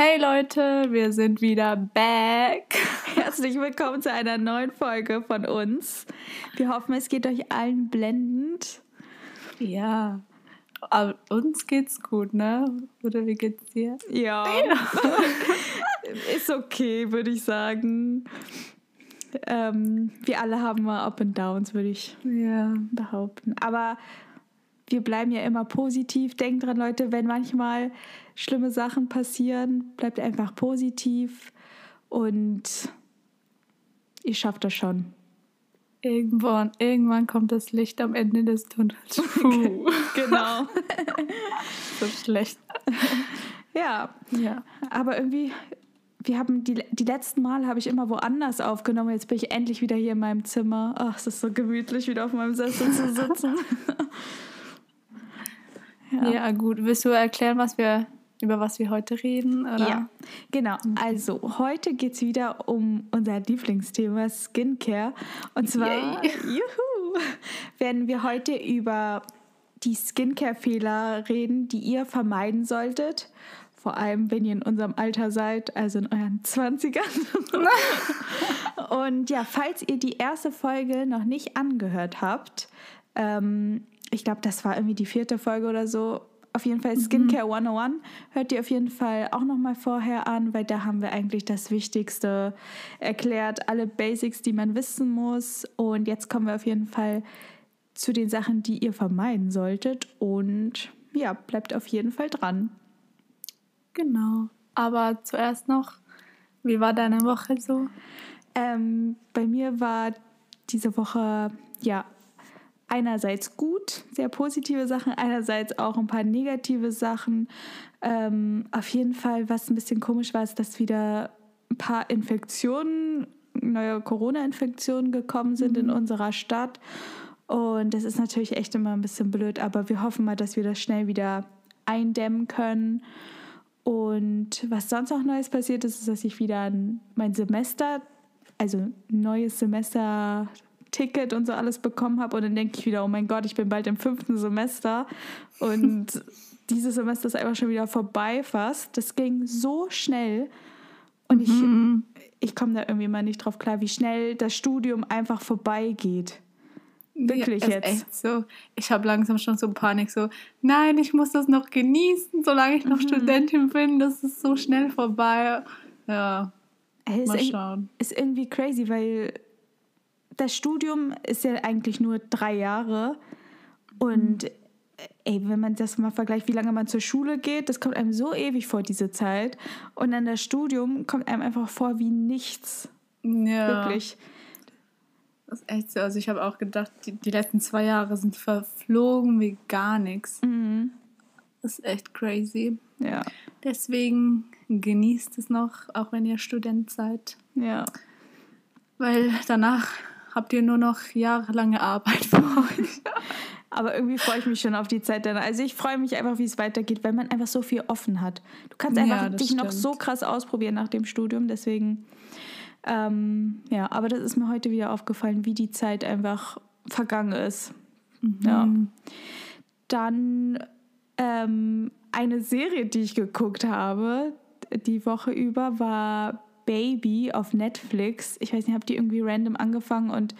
Hey Leute, wir sind wieder back. Herzlich willkommen zu einer neuen Folge von uns. Wir hoffen, es geht euch allen blendend. Ja, aber uns geht's gut, ne? Oder wie geht's dir? Ja. Ist okay, würde ich sagen. Ähm, wir alle haben mal Up and Downs, würde ich ja. behaupten. Aber wir bleiben ja immer positiv. Denkt dran, Leute, wenn manchmal schlimme Sachen passieren, bleibt einfach positiv und ihr schafft das schon. Irgendwann, irgendwann kommt das Licht am Ende des Tunnels. Puh. genau. so schlecht. Ja. ja. Aber irgendwie, wir haben die, die letzten Mal habe ich immer woanders aufgenommen. Jetzt bin ich endlich wieder hier in meinem Zimmer. Ach, es ist so gemütlich, wieder auf meinem Sessel zu sitzen. Ja. ja, gut. Willst du erklären, was wir, über was wir heute reden? Oder? Ja, genau. Also, heute geht es wieder um unser Lieblingsthema Skincare. Und zwar, juhu, werden wir heute über die Skincare-Fehler reden, die ihr vermeiden solltet. Vor allem, wenn ihr in unserem Alter seid, also in euren 20ern. Und ja, falls ihr die erste Folge noch nicht angehört habt, ähm, ich glaube, das war irgendwie die vierte Folge oder so. Auf jeden Fall Skincare mhm. 101. Hört ihr auf jeden Fall auch nochmal vorher an, weil da haben wir eigentlich das Wichtigste erklärt. Alle Basics, die man wissen muss. Und jetzt kommen wir auf jeden Fall zu den Sachen, die ihr vermeiden solltet. Und ja, bleibt auf jeden Fall dran. Genau. Aber zuerst noch, wie war deine Woche so? Ähm, bei mir war diese Woche ja einerseits gut, sehr positive Sachen, einerseits auch ein paar negative Sachen. Ähm, auf jeden Fall, was ein bisschen komisch war, ist, dass wieder ein paar Infektionen, neue Corona-Infektionen gekommen sind mhm. in unserer Stadt. Und das ist natürlich echt immer ein bisschen blöd, aber wir hoffen mal, dass wir das schnell wieder eindämmen können. Und was sonst noch Neues passiert ist, ist, dass ich wieder mein Semester, also neues Semester Ticket und so alles bekommen habe. Und dann denke ich wieder, oh mein Gott, ich bin bald im fünften Semester. Und dieses Semester ist einfach schon wieder vorbei fast. Das ging so schnell. Und ich, mhm. ich komme da irgendwie mal nicht drauf klar, wie schnell das Studium einfach vorbeigeht. Wirklich ja, jetzt. Echt so. Ich habe langsam schon so Panik, so, nein, ich muss das noch genießen, solange ich noch mhm. Studentin bin. Das ist so schnell vorbei. Ja. Ey, mal schauen. Ist irgendwie crazy, weil das Studium ist ja eigentlich nur drei Jahre. Und mhm. ey, wenn man das mal vergleicht, wie lange man zur Schule geht, das kommt einem so ewig vor, diese Zeit. Und dann das Studium kommt einem einfach vor wie nichts. Ja. Wirklich. Das ist echt so. Also ich habe auch gedacht, die, die, letzten zwei Jahre sind verflogen wie gar nichts. Mhm. Das ist echt crazy. Ja. Deswegen genießt es noch, auch wenn ihr Student seid. Ja. Weil danach habt ihr nur noch jahrelange Arbeit vor euch. Aber irgendwie freue ich mich schon auf die Zeit danach. Also ich freue mich einfach, wie es weitergeht, weil man einfach so viel offen hat. Du kannst einfach ja, dich stimmt. noch so krass ausprobieren nach dem Studium. Deswegen, ähm, ja, aber das ist mir heute wieder aufgefallen, wie die Zeit einfach vergangen ist. Mhm. Ja. Dann ähm, eine Serie, die ich geguckt habe, die Woche über, war Baby auf Netflix. Ich weiß nicht, habe die irgendwie random angefangen und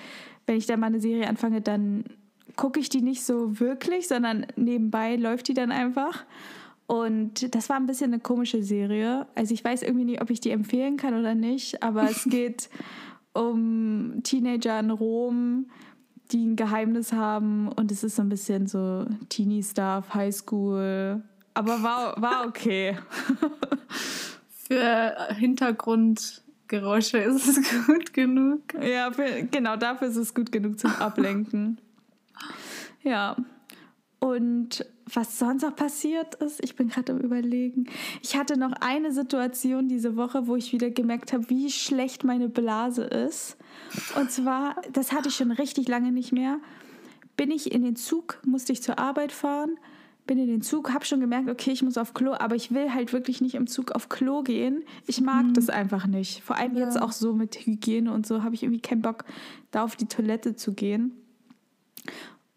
wenn ich da mal eine Serie anfange, dann gucke ich die nicht so wirklich, sondern nebenbei läuft die dann einfach. Und das war ein bisschen eine komische Serie. Also ich weiß irgendwie nicht, ob ich die empfehlen kann oder nicht, aber es geht um Teenager in Rom, die ein Geheimnis haben und es ist so ein bisschen so Teenie-Stuff, Highschool. Aber war, war okay. für Hintergrundgeräusche ist es gut genug. Ja, für, genau dafür ist es gut genug zum Ablenken. ja. Und was sonst noch passiert ist, ich bin gerade am Überlegen. Ich hatte noch eine Situation diese Woche, wo ich wieder gemerkt habe, wie schlecht meine Blase ist. Und zwar, das hatte ich schon richtig lange nicht mehr. Bin ich in den Zug, musste ich zur Arbeit fahren bin in den Zug, habe schon gemerkt, okay, ich muss auf Klo, aber ich will halt wirklich nicht im Zug auf Klo gehen. Ich mag mhm. das einfach nicht. Vor allem ja. jetzt auch so mit Hygiene und so habe ich irgendwie keinen Bock, da auf die Toilette zu gehen.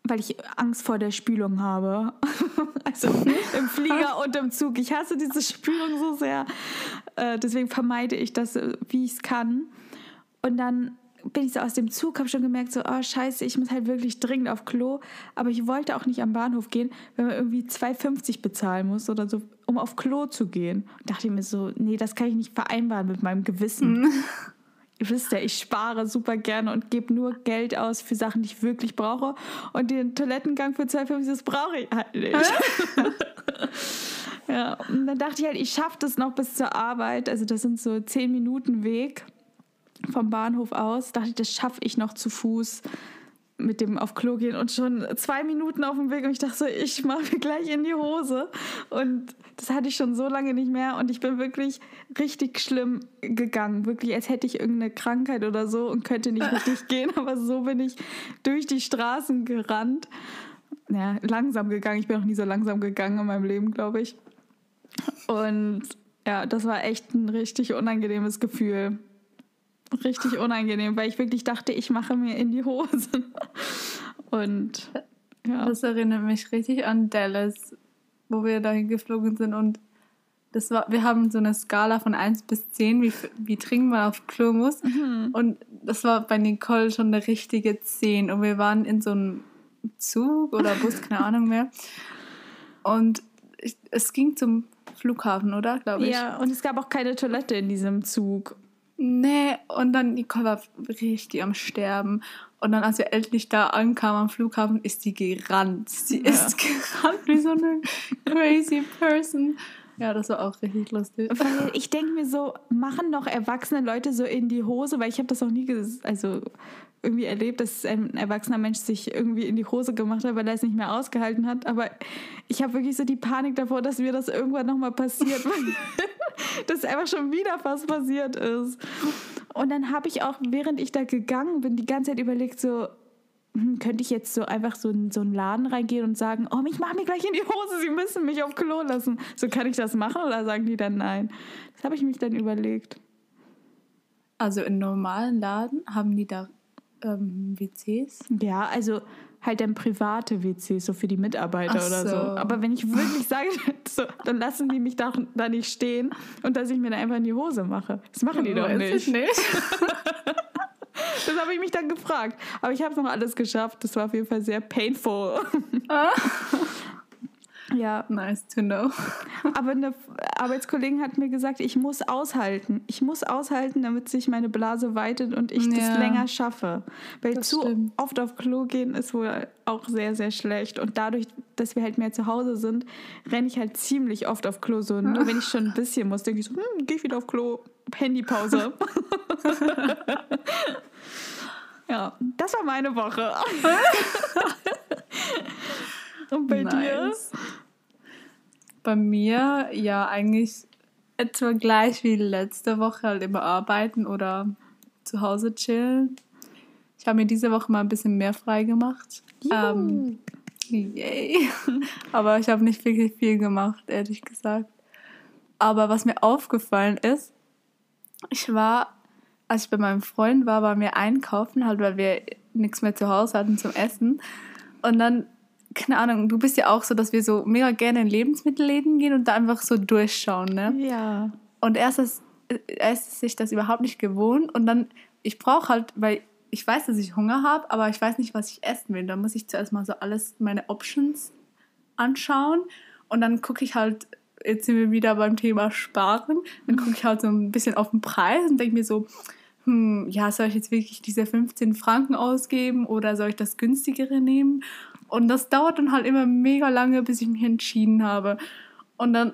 weil ich Angst vor der Spülung habe. also im Flieger und im Zug. Ich hasse diese Spülung so sehr. Äh, deswegen vermeide ich das, äh, wie ich es kann. Und dann bin ich so aus dem Zug, habe schon gemerkt, so, oh scheiße, ich muss halt wirklich dringend auf Klo. Aber ich wollte auch nicht am Bahnhof gehen, wenn man irgendwie 2,50 bezahlen muss oder so, um auf Klo zu gehen. Und dachte ich mir so, nee, das kann ich nicht vereinbaren mit meinem Gewissen. Mhm. Ihr wisst ja, ich spare super gerne und gebe nur Geld aus für Sachen, die ich wirklich brauche. Und den Toilettengang für 2,50, das brauche ich halt nicht. ja, und dann dachte ich halt, ich schaffe das noch bis zur Arbeit. Also das sind so 10 Minuten Weg vom Bahnhof aus. Dachte ich, das schaffe ich noch zu Fuß mit dem auf Klo gehen und schon zwei Minuten auf dem Weg und ich dachte so, ich mache mir gleich in die Hose. Und das hatte ich schon so lange nicht mehr und ich bin wirklich richtig schlimm gegangen. Wirklich, als hätte ich irgendeine Krankheit oder so und könnte nicht richtig gehen, aber so bin ich durch die Straßen gerannt. Ja, langsam gegangen. Ich bin noch nie so langsam gegangen in meinem Leben, glaube ich. Und ja, das war echt ein richtig unangenehmes Gefühl richtig unangenehm, weil ich wirklich dachte, ich mache mir in die Hose. Und ja. Das erinnert mich richtig an Dallas, wo wir dahin geflogen sind und das war, wir haben so eine Skala von 1 bis 10, wie, wie dringend man auf Klo muss. Mhm. Und das war bei Nicole schon eine richtige 10. Und wir waren in so einem Zug oder Bus, keine Ahnung mehr. Und ich, es ging zum Flughafen, oder? Glaube ich. Ja, und es gab auch keine Toilette in diesem Zug. Nee, und dann Nicole war richtig am Sterben. Und dann, als wir endlich da ankamen am Flughafen, ist sie gerannt. Sie ja. ist gerannt wie so eine crazy person. Ja, das war auch richtig lustig. Weil ich denke mir so, machen doch erwachsene Leute so in die Hose, weil ich habe das auch nie, also irgendwie erlebt, dass ein erwachsener Mensch sich irgendwie in die Hose gemacht hat, weil er es nicht mehr ausgehalten hat. Aber ich habe wirklich so die Panik davor, dass mir das irgendwann nochmal passiert, dass einfach schon wieder was passiert ist. Und dann habe ich auch, während ich da gegangen bin, die ganze Zeit überlegt, so, hm, könnte ich jetzt so einfach so in so einen Laden reingehen und sagen, oh, ich mache mir gleich in die Hose, Sie müssen mich auf Klo lassen. So kann ich das machen oder sagen die dann nein? Das habe ich mich dann überlegt. Also in normalen Laden haben die da ähm, WCs? Ja, also halt dann private WCs, so für die Mitarbeiter Ach oder so. Aber wenn ich wirklich sage, so, dann lassen die mich da, da nicht stehen und dass ich mir dann einfach in die Hose mache. Das machen die oh, doch nicht. nicht. das habe ich mich dann gefragt. Aber ich habe es noch alles geschafft. Das war auf jeden Fall sehr painful. Ah. Ja. Nice to know. Aber eine Arbeitskollegin hat mir gesagt, ich muss aushalten. Ich muss aushalten, damit sich meine Blase weitet und ich ja. das länger schaffe. Weil das zu stimmt. oft auf Klo gehen ist wohl auch sehr, sehr schlecht. Und dadurch, dass wir halt mehr zu Hause sind, renne ich halt ziemlich oft auf Klo. So, nur wenn ich schon ein bisschen muss, denke ich so, hm, gehe ich wieder auf Klo, Handypause. ja, das war meine Woche. Und bei nice. dir? Bei mir ja eigentlich etwa gleich wie letzte Woche, halt immer arbeiten oder zu Hause chillen. Ich habe mir diese Woche mal ein bisschen mehr frei gemacht. Ähm, yay. Aber ich habe nicht wirklich viel gemacht, ehrlich gesagt. Aber was mir aufgefallen ist, ich war, als ich bei meinem Freund war, bei mir einkaufen, halt, weil wir nichts mehr zu Hause hatten zum Essen. Und dann keine Ahnung, du bist ja auch so, dass wir so mega gerne in Lebensmittelläden gehen und da einfach so durchschauen, ne? Ja. Und erst ist, erst ist sich das überhaupt nicht gewohnt und dann, ich brauche halt, weil ich weiß, dass ich Hunger habe, aber ich weiß nicht, was ich essen will. Da muss ich zuerst mal so alles, meine Options anschauen und dann gucke ich halt, jetzt sind wir wieder beim Thema Sparen, dann gucke ich halt so ein bisschen auf den Preis und denke mir so, hm, ja, soll ich jetzt wirklich diese 15 Franken ausgeben oder soll ich das günstigere nehmen? Und das dauert dann halt immer mega lange, bis ich mich entschieden habe. Und dann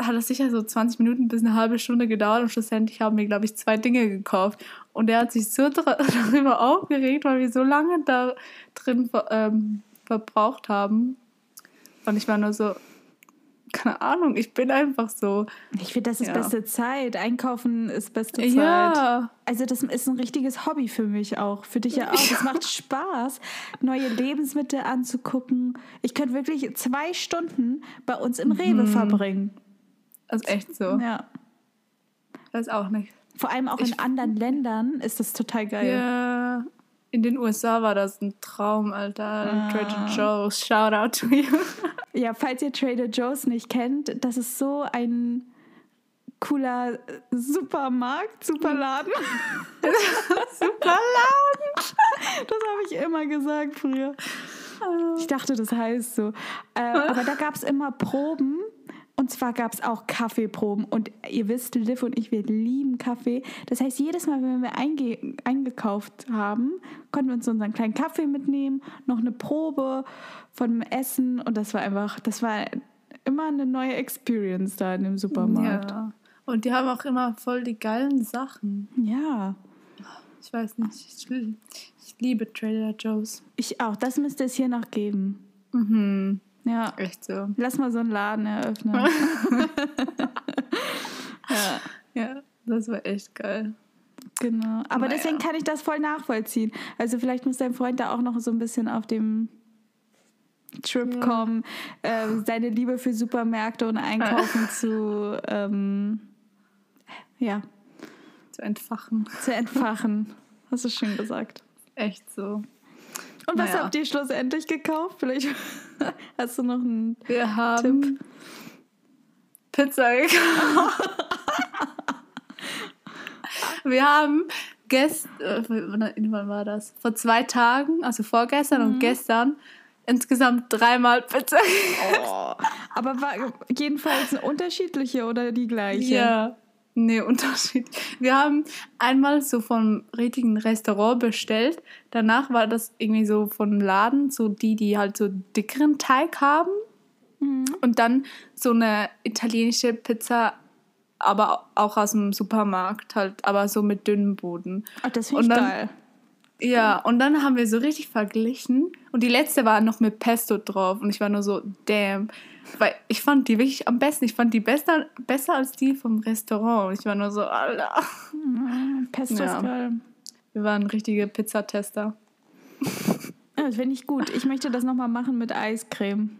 hat es sicher so 20 Minuten bis eine halbe Stunde gedauert und schlussendlich haben wir, glaube ich, zwei Dinge gekauft. Und er hat sich so darüber aufgeregt, weil wir so lange da drin ähm, verbraucht haben. Und ich war nur so, keine Ahnung, ich bin einfach so. Ich finde, das ist ja. beste Zeit. Einkaufen ist beste Zeit. Ja. Also das ist ein richtiges Hobby für mich auch. Für dich ja auch. Es macht Spaß, neue Lebensmittel anzugucken. Ich könnte wirklich zwei Stunden bei uns im Rewe mhm. verbringen. Also echt so. Ja. Das auch nicht. Vor allem auch ich in anderen Ländern ist das total geil. Ja. In den USA war das ein Traum, Alter. Ah. Trader Joe's, shout out to you. Ja, falls ihr Trader Joe's nicht kennt, das ist so ein cooler Supermarkt, Superladen. Superladen! Das habe ich immer gesagt früher. Ich dachte, das heißt so. Äh, aber da gab es immer Proben. Und zwar gab es auch Kaffeeproben. Und ihr wisst, Liv und ich, wir lieben Kaffee. Das heißt, jedes Mal, wenn wir einge eingekauft haben, konnten wir uns unseren kleinen Kaffee mitnehmen, noch eine Probe von dem Essen. Und das war einfach, das war immer eine neue Experience da in dem Supermarkt. Ja. Und die haben auch immer voll die geilen Sachen. Ja. Ich weiß nicht. Ich, ich liebe Trader Joe's. Ich auch. Das müsste es hier noch geben. Mhm. Ja. Echt so. Lass mal so einen Laden eröffnen. ja. Ja, das war echt geil. Genau. Aber naja. deswegen kann ich das voll nachvollziehen. Also vielleicht muss dein Freund da auch noch so ein bisschen auf dem Trip ja. kommen, äh, seine Liebe für Supermärkte und Einkaufen zu ähm, ja. Zu entfachen. Zu entfachen. Hast du schön gesagt. Echt so. Und was naja. habt ihr schlussendlich gekauft? Vielleicht hast du noch einen Wir haben Tipp. Pizza gekauft. Wir haben gestern, äh, wann war das? Vor zwei Tagen, also vorgestern mhm. und gestern, insgesamt dreimal Pizza gekauft. Oh. Aber war jedenfalls eine unterschiedliche oder die gleiche? Ja. Nee, Unterschied. Wir haben einmal so vom richtigen Restaurant bestellt. Danach war das irgendwie so von Laden, so die, die halt so dickeren Teig haben. Mhm. Und dann so eine italienische Pizza, aber auch aus dem Supermarkt halt, aber so mit dünnem Boden. Ach, das finde ich dann, geil. Ja, und dann haben wir so richtig verglichen. Und die letzte war noch mit Pesto drauf. Und ich war nur so, damn. Weil ich fand die wirklich am besten. Ich fand die besser, besser als die vom Restaurant. Ich war nur so, Alter. Mm, Pesto ja. ist geil. Wir waren richtige Pizzatester. Das finde ich gut. Ich möchte das nochmal machen mit Eiscreme.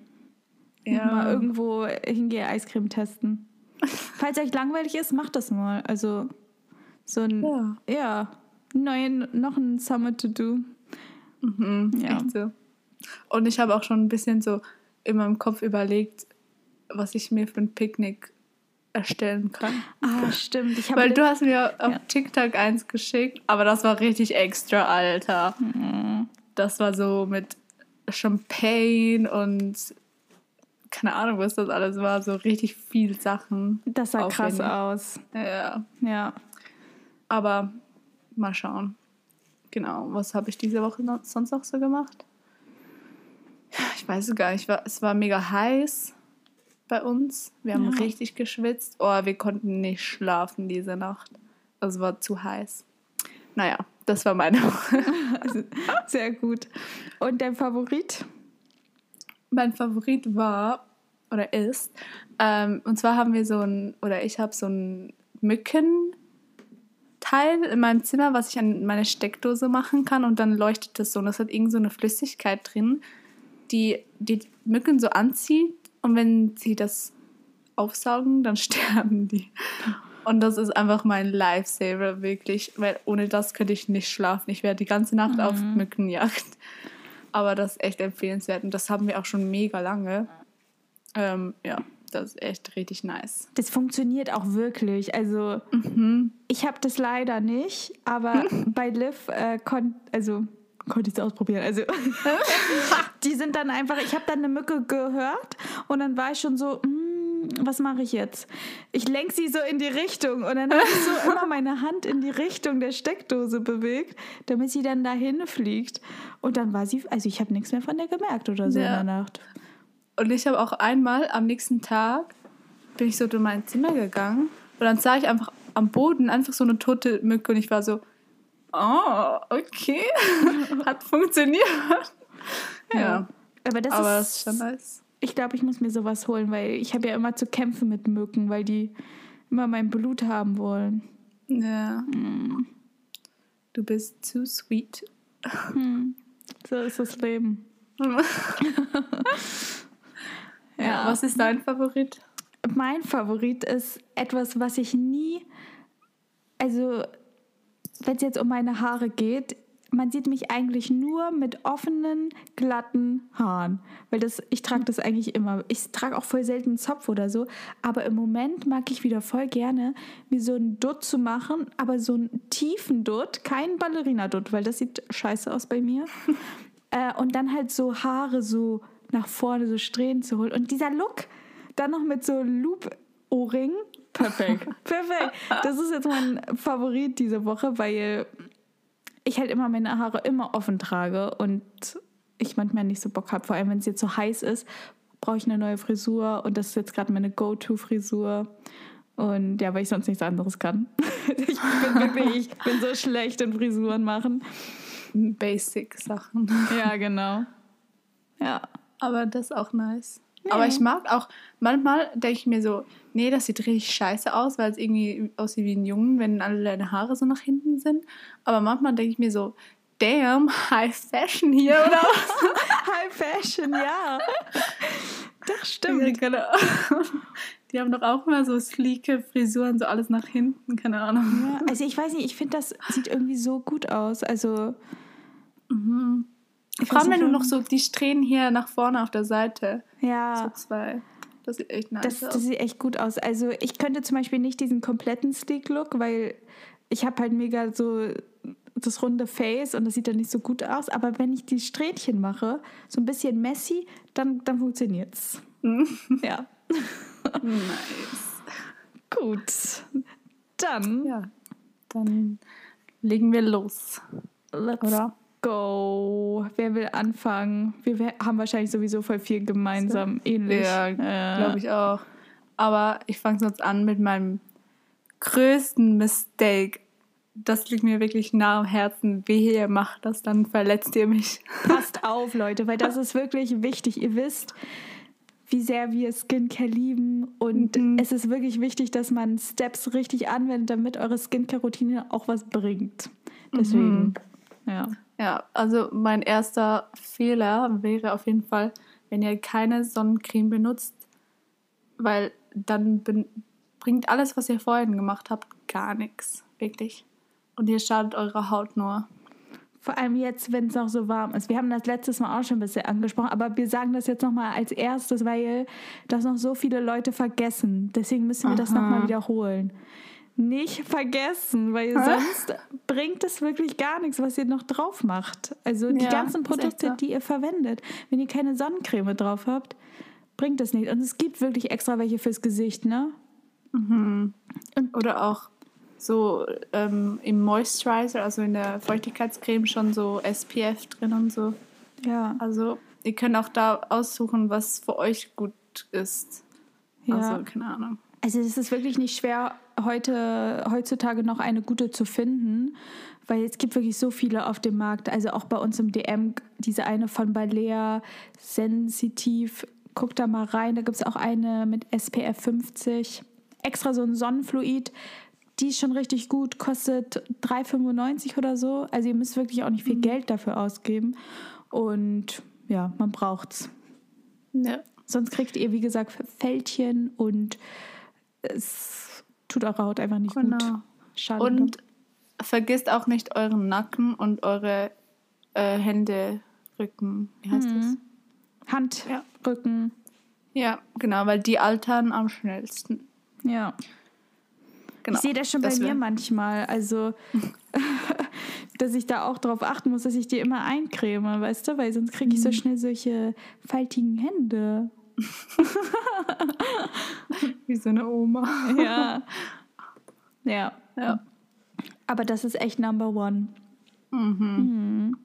Ja. Mal irgendwo hingehe, Eiscreme testen. Falls euch langweilig ist, macht das mal. Also so ein, ja, ja neuen, noch ein Summer to do. Mhm, ja. Echt so. Und ich habe auch schon ein bisschen so in meinem Kopf überlegt, was ich mir für ein Picknick erstellen kann. Ah, stimmt. Ich Weil du hast mir auf ja. TikTok eins geschickt, aber das war richtig extra, Alter. Mhm. Das war so mit Champagne und keine Ahnung, was das alles war. So richtig viel Sachen. Das sah krass aus. Ja. Ja. Aber mal schauen. Genau. Was habe ich diese Woche sonst noch so gemacht? Ich weiß es gar nicht, es war mega heiß bei uns. Wir haben ja. richtig geschwitzt. Oh, wir konnten nicht schlafen diese Nacht. Es war zu heiß. Naja, das war meine Woche. Sehr gut. Und dein Favorit? Mein Favorit war oder ist, ähm, und zwar haben wir so ein, oder ich habe so ein Mückenteil in meinem Zimmer, was ich an meine Steckdose machen kann und dann leuchtet das so und das hat irgend so eine Flüssigkeit drin die die Mücken so anzieht und wenn sie das aufsaugen, dann sterben die. Und das ist einfach mein Lifesaver, wirklich, weil ohne das könnte ich nicht schlafen. Ich wäre die ganze Nacht mhm. auf Mückenjagd. Aber das ist echt empfehlenswert und das haben wir auch schon mega lange. Ähm, ja, das ist echt richtig nice. Das funktioniert auch wirklich. Also, mhm. ich habe das leider nicht, aber bei Liv äh, konnte, also konnte ich es ausprobieren. Also die sind dann einfach, ich habe dann eine Mücke gehört und dann war ich schon so, mm, was mache ich jetzt? Ich lenke sie so in die Richtung und dann habe ich so immer meine Hand in die Richtung der Steckdose bewegt, damit sie dann dahin fliegt. Und dann war sie, also ich habe nichts mehr von der gemerkt oder so ja. in der Nacht. Und ich habe auch einmal am nächsten Tag bin ich so durch mein Zimmer gegangen und dann sah ich einfach am Boden einfach so eine tote Mücke und ich war so, oh, okay, hat funktioniert. Ja. ja. Aber das Aber ist, ist schon nice. Ich glaube, ich muss mir sowas holen, weil ich habe ja immer zu kämpfen mit Mücken, weil die immer mein Blut haben wollen. Ja. Mm. Du bist zu sweet. Hm. So ist das Leben. ja. ja. Was ist dein Favorit? Mein Favorit ist etwas, was ich nie, also wenn es jetzt um meine Haare geht, man sieht mich eigentlich nur mit offenen, glatten Haaren. Weil das, ich trage das eigentlich immer. Ich trage auch voll selten einen Zopf oder so. Aber im Moment mag ich wieder voll gerne, mir so einen Dutt zu machen, aber so einen tiefen Dutt, kein Ballerina-Dutt, weil das sieht scheiße aus bei mir. äh, und dann halt so Haare so nach vorne, so Strähnen zu holen. Und dieser Look, dann noch mit so Loop-Ohrring. Perfekt. Perfekt. Das ist jetzt mein Favorit diese Woche, weil ich halt immer meine Haare immer offen trage und ich manchmal nicht so Bock habe, vor allem wenn es jetzt so heiß ist, brauche ich eine neue Frisur und das ist jetzt gerade meine Go-To-Frisur. Und ja, weil ich sonst nichts anderes kann. ich bin wirklich, ich bin so schlecht in Frisuren machen. Basic-Sachen. Ja, genau. Ja. Aber das ist auch nice. Ja. Aber ich mag auch, manchmal denke ich mir so, nee, das sieht richtig scheiße aus, weil es irgendwie aussieht wie ein Jungen, wenn alle deine Haare so nach hinten sind. Aber manchmal denke ich mir so, damn, High Fashion hier, oder? High Fashion, ja. Das stimmt. Die haben doch auch immer so sleeke Frisuren, so alles nach hinten, keine Ahnung. Ja, also ich weiß nicht, ich finde, das sieht irgendwie so gut aus. Also. Mhm. Vor allem, wenn du noch so die Strähnen hier nach vorne auf der Seite. Ja. So zwei. Das sieht echt nice das, aus. Das sieht echt gut aus. Also ich könnte zum Beispiel nicht diesen kompletten Sleek-Look, weil ich habe halt mega so das runde Face und das sieht dann nicht so gut aus. Aber wenn ich die Strähnchen mache, so ein bisschen messy, dann, dann funktioniert's. ja. nice. Gut. Dann. Ja. Dann legen wir los. Let's Oder? Go. Wer will anfangen? Wir haben wahrscheinlich sowieso voll viel gemeinsam, so. ähnlich. Ja, glaube ich auch. Aber ich fange sonst an mit meinem größten Mistake. Das liegt mir wirklich nah am Herzen. Wehe, ihr macht das, dann verletzt ihr mich. Passt auf, Leute, weil das ist wirklich wichtig. Ihr wisst, wie sehr wir Skincare lieben. Und mhm. es ist wirklich wichtig, dass man Steps richtig anwendet, damit eure Skincare-Routine auch was bringt. Deswegen, mhm. ja. Ja, also mein erster Fehler wäre auf jeden Fall, wenn ihr keine Sonnencreme benutzt, weil dann bringt alles, was ihr vorhin gemacht habt, gar nichts. Wirklich. Und ihr schadet eurer Haut nur. Vor allem jetzt, wenn es noch so warm ist. Wir haben das letztes Mal auch schon ein bisschen angesprochen, aber wir sagen das jetzt nochmal als erstes, weil das noch so viele Leute vergessen. Deswegen müssen wir Aha. das nochmal wiederholen nicht vergessen, weil sonst bringt es wirklich gar nichts, was ihr noch drauf macht. Also die ja, ganzen Produkte, so. die ihr verwendet. Wenn ihr keine Sonnencreme drauf habt, bringt das nicht. Und es gibt wirklich extra welche fürs Gesicht, ne? Mhm. Oder auch so ähm, im Moisturizer, also in der Feuchtigkeitscreme schon so SPF drin und so. Ja. Also ihr könnt auch da aussuchen, was für euch gut ist. Ja. Also keine Ahnung. Also es ist wirklich nicht schwer, heute, heutzutage noch eine gute zu finden, weil es gibt wirklich so viele auf dem Markt. Also auch bei uns im DM, diese eine von Balea, Sensitiv, guck da mal rein. Da gibt es auch eine mit SPF 50. Extra so ein Sonnenfluid. Die ist schon richtig gut, kostet 3,95 oder so. Also ihr müsst wirklich auch nicht viel mhm. Geld dafür ausgeben. Und ja, man braucht's. Ja. Sonst kriegt ihr, wie gesagt, Fältchen und es tut eure Haut einfach nicht genau. gut. Schade. Und vergisst auch nicht euren Nacken und eure äh, Hände, Rücken. Wie heißt mhm. das? Hand, ja. Rücken. Ja, genau, weil die altern am schnellsten. Ja. Genau. Ich sehe das schon bei mir manchmal. Also, dass ich da auch drauf achten muss, dass ich die immer eincreme, weißt du? Weil sonst kriege ich so mhm. schnell solche faltigen Hände. Wie so eine Oma. Ja. Ja. ja. Aber das ist echt Number One. Mhm. mhm.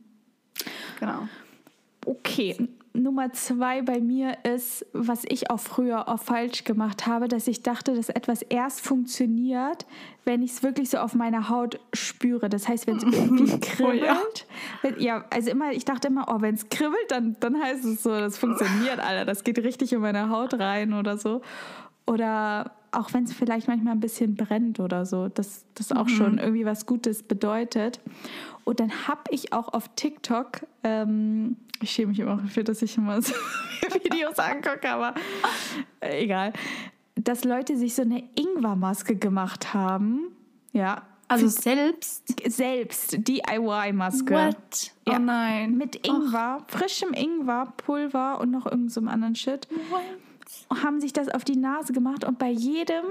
Genau. Okay, Nummer zwei bei mir ist, was ich auch früher auch falsch gemacht habe, dass ich dachte, dass etwas erst funktioniert, wenn ich es wirklich so auf meiner Haut spüre. Das heißt, wenn es irgendwie kribbelt. Oh, ja. Wenn, ja. also immer, ich dachte immer, oh, wenn es kribbelt, dann, dann heißt es so, das funktioniert, Alter. Das geht richtig in meine Haut rein oder so. Oder auch wenn es vielleicht manchmal ein bisschen brennt oder so, dass das auch mhm. schon irgendwie was Gutes bedeutet. Und dann habe ich auch auf TikTok, ähm, ich schäme mich immer dafür, dass ich immer so Videos angucke, aber äh, egal, dass Leute sich so eine Ingwermaske gemacht haben. Ja, Also selbst? Selbst, DIY-Maske. What? Ja. Oh nein. Mit Ingwer, Och. frischem Ingwer, Pulver und noch irgendeinem so anderen Shit. What? Haben sich das auf die Nase gemacht und bei jedem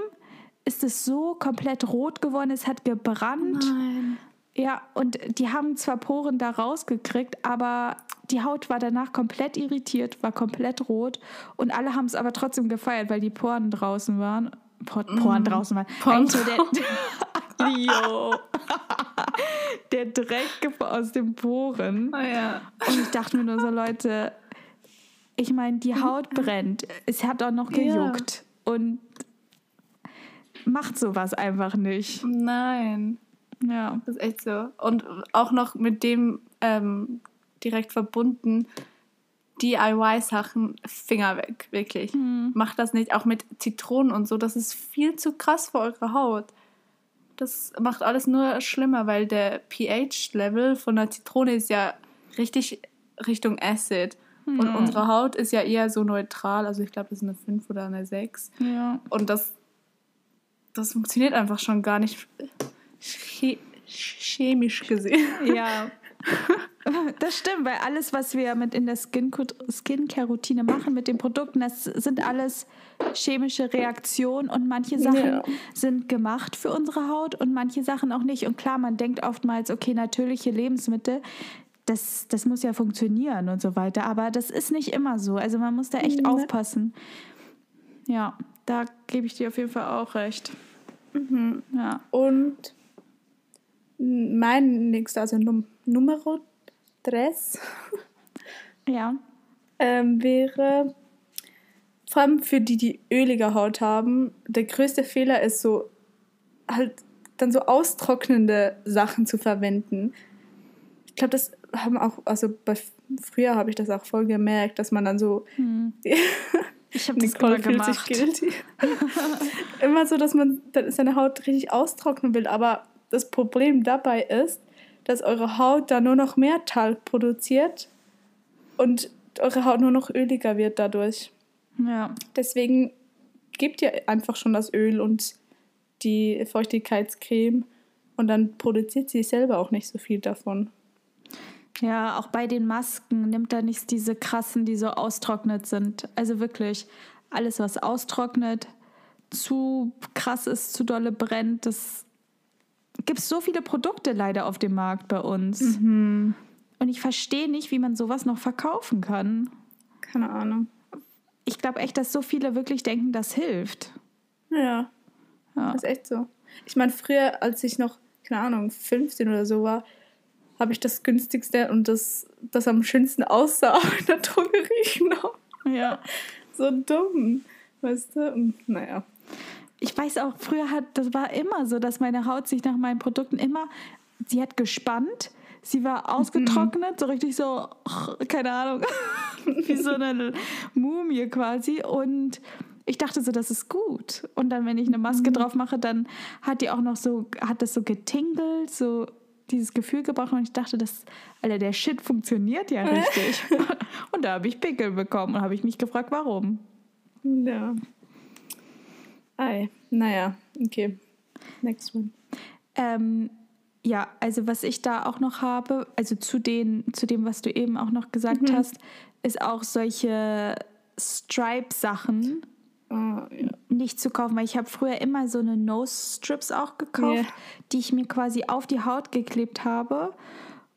ist es so komplett rot geworden, es hat gebrannt. Nein. Ja, und die haben zwar Poren da rausgekriegt, aber die Haut war danach komplett irritiert, war komplett rot und alle haben es aber trotzdem gefeiert, weil die Poren draußen waren. Poren mm. draußen waren. Poren so der, der Dreck aus den Poren. Oh ja. Und ich dachte mir nur so, Leute, ich meine, die Haut brennt. Es hat auch noch gejuckt. Ja. Und macht sowas einfach nicht. Nein. Ja. Das ist echt so. Und auch noch mit dem ähm, direkt verbunden, DIY-Sachen, Finger weg, wirklich. Mhm. Macht das nicht, auch mit Zitronen und so. Das ist viel zu krass für eure Haut. Das macht alles nur schlimmer, weil der pH-Level von der Zitrone ist ja richtig Richtung Acid. Und unsere Haut ist ja eher so neutral. Also ich glaube, das ist eine 5 oder eine 6. Ja. Und das, das funktioniert einfach schon gar nicht chemisch gesehen. Ja. Das stimmt, weil alles, was wir mit in der Skincare-Routine machen mit den Produkten, das sind alles chemische Reaktionen und manche Sachen ja. sind gemacht für unsere Haut und manche Sachen auch nicht. Und klar, man denkt oftmals, okay, natürliche Lebensmittel, das, das muss ja funktionieren und so weiter. Aber das ist nicht immer so. Also man muss da echt mhm. aufpassen. Ja, da gebe ich dir auf jeden Fall auch recht. Mhm. Ja. Und mein nächster, also Num Numero 3, ja. Ähm, wäre vor allem für die, die ölige Haut haben, der größte Fehler ist so, halt dann so austrocknende Sachen zu verwenden. Ich glaube, das haben auch, also bei früher habe ich das auch voll gemerkt, dass man dann so. Hm. ich habe das immer gemacht. immer so, dass man seine Haut richtig austrocknen will, aber das Problem dabei ist, dass eure Haut da nur noch mehr Talg produziert und eure Haut nur noch öliger wird dadurch. Ja. Deswegen gebt ihr einfach schon das Öl und die Feuchtigkeitscreme und dann produziert sie selber auch nicht so viel davon. Ja, auch bei den Masken nimmt er nicht diese krassen, die so austrocknet sind. Also wirklich, alles, was austrocknet, zu krass ist, zu dolle brennt, das gibt es so viele Produkte leider auf dem Markt bei uns. Mhm. Und ich verstehe nicht, wie man sowas noch verkaufen kann. Keine Ahnung. Ich glaube echt, dass so viele wirklich denken, das hilft. Ja. ja. Das ist echt so. Ich meine, früher, als ich noch, keine Ahnung, 15 oder so war, habe ich das günstigste und das, das am schönsten aussah in der Drogerie genommen. Ja. so dumm. Weißt du? Naja ich weiß auch, früher hat, das war immer so, dass meine Haut sich nach meinen Produkten immer, sie hat gespannt, sie war ausgetrocknet, mhm. so richtig so, keine Ahnung, wie so eine Mumie quasi und ich dachte so, das ist gut. Und dann, wenn ich eine Maske mhm. drauf mache, dann hat die auch noch so, hat das so getingelt, so dieses Gefühl gebracht und ich dachte, das, Alter, der Shit funktioniert ja richtig. und da habe ich Pickel bekommen und habe ich mich gefragt, warum. Ja. Ei, naja, okay. Next one. Ähm, ja, also was ich da auch noch habe, also zu, den, zu dem, was du eben auch noch gesagt mhm. hast, ist auch solche Stripe-Sachen ja. nicht zu kaufen, weil ich habe früher immer so eine Nose-Strips auch gekauft, yeah. die ich mir quasi auf die Haut geklebt habe.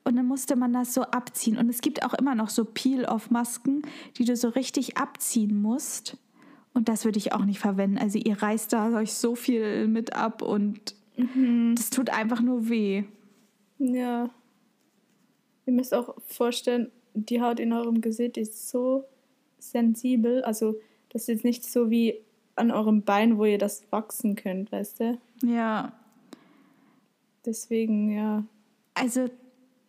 Und dann musste man das so abziehen. Und es gibt auch immer noch so Peel-Off-Masken, die du so richtig abziehen musst. Und das würde ich auch nicht verwenden. Also ihr reißt da euch so viel mit ab und mhm. das tut einfach nur weh. Ja. Ihr müsst auch vorstellen, die Haut in eurem Gesicht ist so sensibel. Also das ist jetzt nicht so wie an eurem Bein, wo ihr das wachsen könnt, weißt du? Ja. Deswegen, ja. Also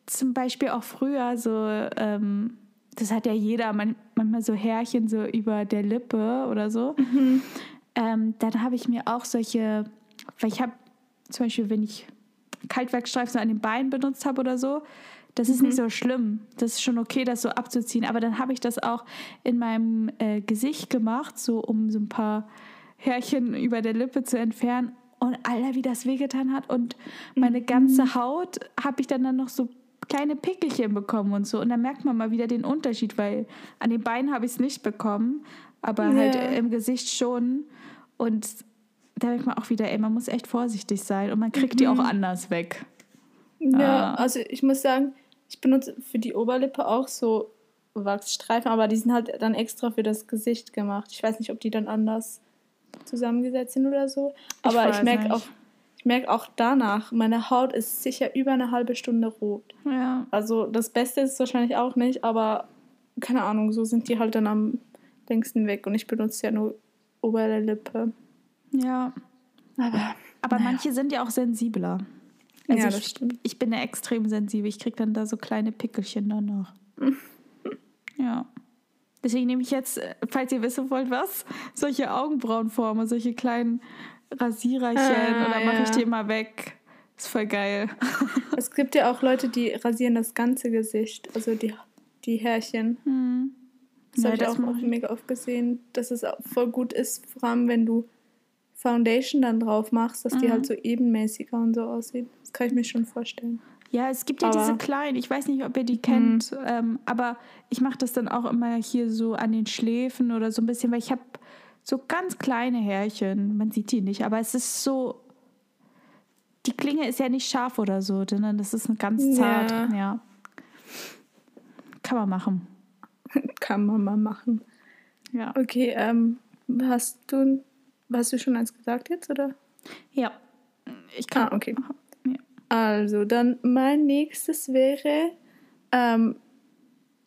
zum Beispiel auch früher so ähm, das hat ja jeder manchmal so Härchen so über der Lippe oder so. Mhm. Ähm, dann habe ich mir auch solche, weil ich habe zum Beispiel, wenn ich Kaltwerkstreifen so an den Beinen benutzt habe oder so, das ist mhm. nicht so schlimm. Das ist schon okay, das so abzuziehen. Aber dann habe ich das auch in meinem äh, Gesicht gemacht, so um so ein paar Härchen über der Lippe zu entfernen. und Alter, wie das wehgetan hat. Und meine ganze mhm. Haut habe ich dann, dann noch so kleine Pickelchen bekommen und so. Und dann merkt man mal wieder den Unterschied, weil an den Beinen habe ich es nicht bekommen, aber ja. halt im Gesicht schon. Und da merkt man auch wieder, ey, man muss echt vorsichtig sein und man kriegt mhm. die auch mhm. anders weg. Ja, ah. also ich muss sagen, ich benutze für die Oberlippe auch so Wachsstreifen, aber die sind halt dann extra für das Gesicht gemacht. Ich weiß nicht, ob die dann anders zusammengesetzt sind oder so. Aber ich, ich merke auch, ich merke auch danach, meine Haut ist sicher über eine halbe Stunde rot. Ja. Also das Beste ist es wahrscheinlich auch nicht, aber keine Ahnung, so sind die halt dann am längsten weg und ich benutze ja nur Oberlippe. Ja. Aber, aber naja. manche sind ja auch sensibler. Also ja, das ich, stimmt. Ich bin ja extrem sensibel. Ich kriege dann da so kleine Pickelchen dann noch. ja. Deswegen nehme ich jetzt, äh, falls ihr wissen wollt, was, solche Augenbrauenformen, solche kleinen Rasiererchen ah, dann mache ich die immer weg. Ist voll geil. Es gibt ja auch Leute, die rasieren das ganze Gesicht, also die, die Härchen. Hm. Das ja, habe ich auch, auch mega oft gesehen, dass es voll gut ist, vor allem wenn du Foundation dann drauf machst, dass mhm. die halt so ebenmäßiger und so aussieht. Das kann ich mir schon vorstellen. Ja, es gibt ja aber, diese kleinen, ich weiß nicht, ob ihr die kennt, mhm. ähm, aber ich mache das dann auch immer hier so an den Schläfen oder so ein bisschen, weil ich habe so ganz kleine Härchen. Man sieht die nicht, aber es ist so. Die Klinge ist ja nicht scharf oder so, sondern das ist ganz zart. Ja. ja. Kann man machen. Kann man mal machen. Ja. Okay, ähm, hast du hast du schon eins gesagt jetzt, oder? Ja. Ich kann. Ah, okay. Ja. Also, dann mein nächstes wäre, ähm,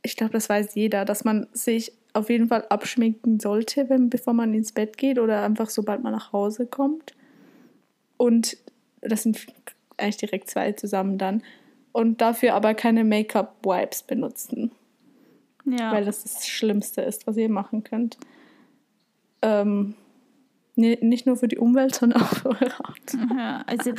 ich glaube, das weiß jeder, dass man sich auf jeden Fall abschminken sollte, wenn, bevor man ins Bett geht oder einfach sobald man nach Hause kommt. Und das sind eigentlich direkt zwei zusammen dann. Und dafür aber keine Make-up-Wipes benutzen. Ja. Weil das das Schlimmste ist, was ihr machen könnt. Ähm, Nee, nicht nur für die Umwelt, sondern auch für eure Haut. Ja, also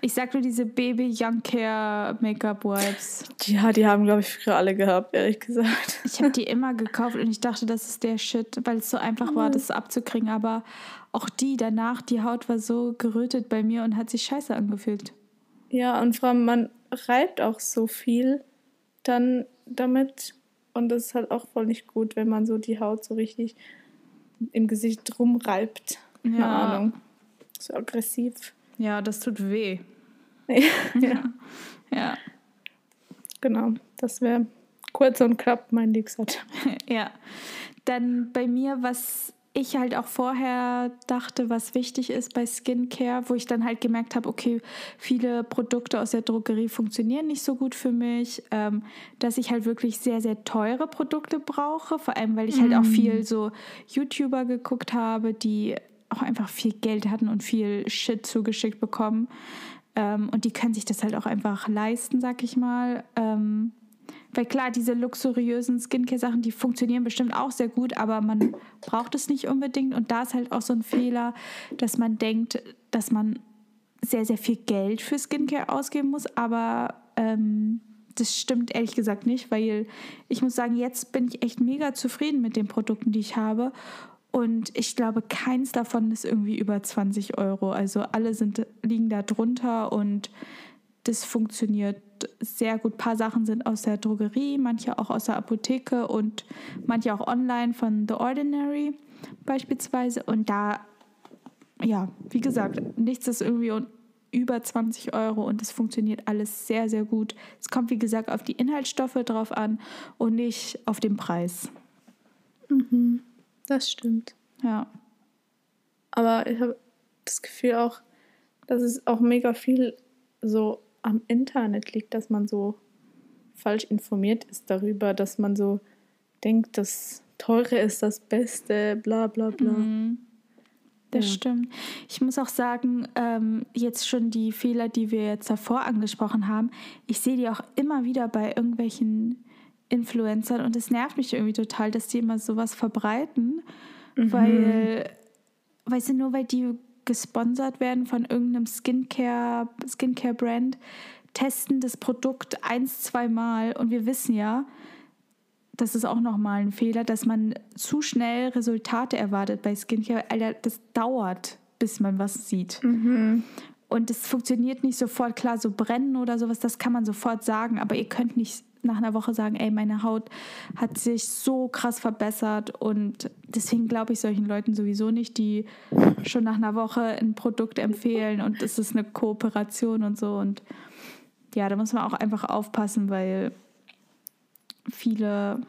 ich sag nur diese Baby Young Care Make-up Wipes. Ja, die haben, glaube ich, früher alle gehabt, ehrlich gesagt. Ich habe die immer gekauft und ich dachte, das ist der Shit, weil es so einfach war, das abzukriegen. Aber auch die danach, die Haut war so gerötet bei mir und hat sich scheiße angefühlt. Ja, und vor allem, man reibt auch so viel dann damit. Und das ist halt auch voll nicht gut, wenn man so die Haut so richtig im Gesicht rumreibt. Keine ja. Ahnung. So aggressiv. Ja, das tut weh. ja. ja. Genau, das wäre kurz und knapp mein Liebsat. ja. Dann bei mir, was ich halt auch vorher dachte, was wichtig ist bei Skincare, wo ich dann halt gemerkt habe, okay, viele Produkte aus der Drogerie funktionieren nicht so gut für mich, ähm, dass ich halt wirklich sehr, sehr teure Produkte brauche, vor allem weil ich halt auch mm. viel so YouTuber geguckt habe, die auch einfach viel Geld hatten und viel Shit zugeschickt bekommen. Ähm, und die können sich das halt auch einfach leisten, sag ich mal. Ähm, weil klar, diese luxuriösen Skincare-Sachen, die funktionieren bestimmt auch sehr gut, aber man braucht es nicht unbedingt. Und da ist halt auch so ein Fehler, dass man denkt, dass man sehr, sehr viel Geld für Skincare ausgeben muss. Aber ähm, das stimmt ehrlich gesagt nicht, weil ich muss sagen, jetzt bin ich echt mega zufrieden mit den Produkten, die ich habe. Und ich glaube, keins davon ist irgendwie über 20 Euro. Also alle sind, liegen da drunter und das funktioniert sehr gut. Ein paar Sachen sind aus der Drogerie, manche auch aus der Apotheke und manche auch online von The Ordinary beispielsweise. Und da, ja, wie gesagt, nichts ist irgendwie über 20 Euro und es funktioniert alles sehr, sehr gut. Es kommt, wie gesagt, auf die Inhaltsstoffe drauf an und nicht auf den Preis. Mhm. Das stimmt. Ja. Aber ich habe das Gefühl auch, dass es auch mega viel so am Internet liegt, dass man so falsch informiert ist darüber, dass man so denkt, das Teure ist das Beste, bla bla bla. Mhm. Das ja. stimmt. Ich muss auch sagen, ähm, jetzt schon die Fehler, die wir jetzt davor angesprochen haben, ich sehe die auch immer wieder bei irgendwelchen Influencern und es nervt mich irgendwie total, dass die immer sowas verbreiten, mhm. weil, weißt du, nur weil die gesponsert werden von irgendeinem Skincare, Skincare-Brand, testen das Produkt eins, zweimal und wir wissen ja, das ist auch nochmal ein Fehler, dass man zu schnell Resultate erwartet bei Skincare. Alter, das dauert. bis man was sieht. Mhm. Und es funktioniert nicht sofort, klar, so brennen oder sowas, das kann man sofort sagen, aber ihr könnt nicht nach einer Woche sagen, ey, meine Haut hat sich so krass verbessert und deswegen glaube ich solchen Leuten sowieso nicht, die schon nach einer Woche ein Produkt empfehlen und es ist eine Kooperation und so und ja, da muss man auch einfach aufpassen, weil viele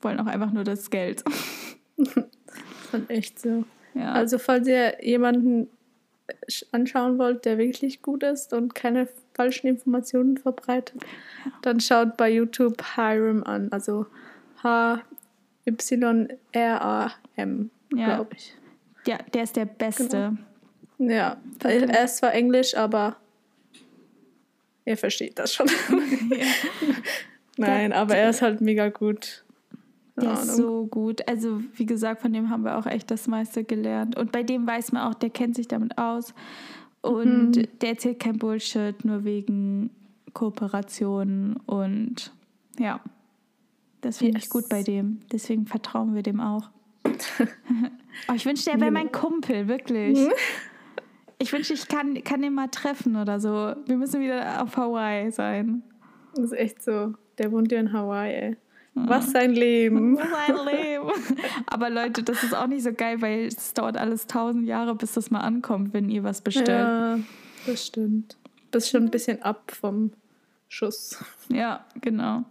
wollen auch einfach nur das Geld. Von echt so. Ja. Also falls ihr jemanden anschauen wollt, der wirklich gut ist und keine falschen Informationen verbreitet, dann schaut bei YouTube Hiram an. Also H-Y-R-A-M, ja. glaube ich. Ja, der ist der Beste. Genau. Ja, er ist zwar Englisch, aber er versteht das schon. ja. Nein, der, aber er ist halt mega gut. Der ist so gut. Also, wie gesagt, von dem haben wir auch echt das meiste gelernt. Und bei dem weiß man auch, der kennt sich damit aus. Und mhm. der erzählt kein Bullshit, nur wegen Kooperationen. Und ja, das finde yes. ich gut bei dem. Deswegen vertrauen wir dem auch. oh, ich wünschte, er wäre mein Kumpel, wirklich. Mhm. Ich wünschte, ich kann, kann ihn mal treffen oder so. Wir müssen wieder auf Hawaii sein. Das ist echt so. Der wohnt ja in Hawaii, ey. Was sein Leben. Was sein Leben. Aber Leute, das ist auch nicht so geil, weil es dauert alles tausend Jahre, bis das mal ankommt, wenn ihr was bestellt. Ja, das stimmt. Das ist schon ein bisschen ab vom Schuss. Ja, genau.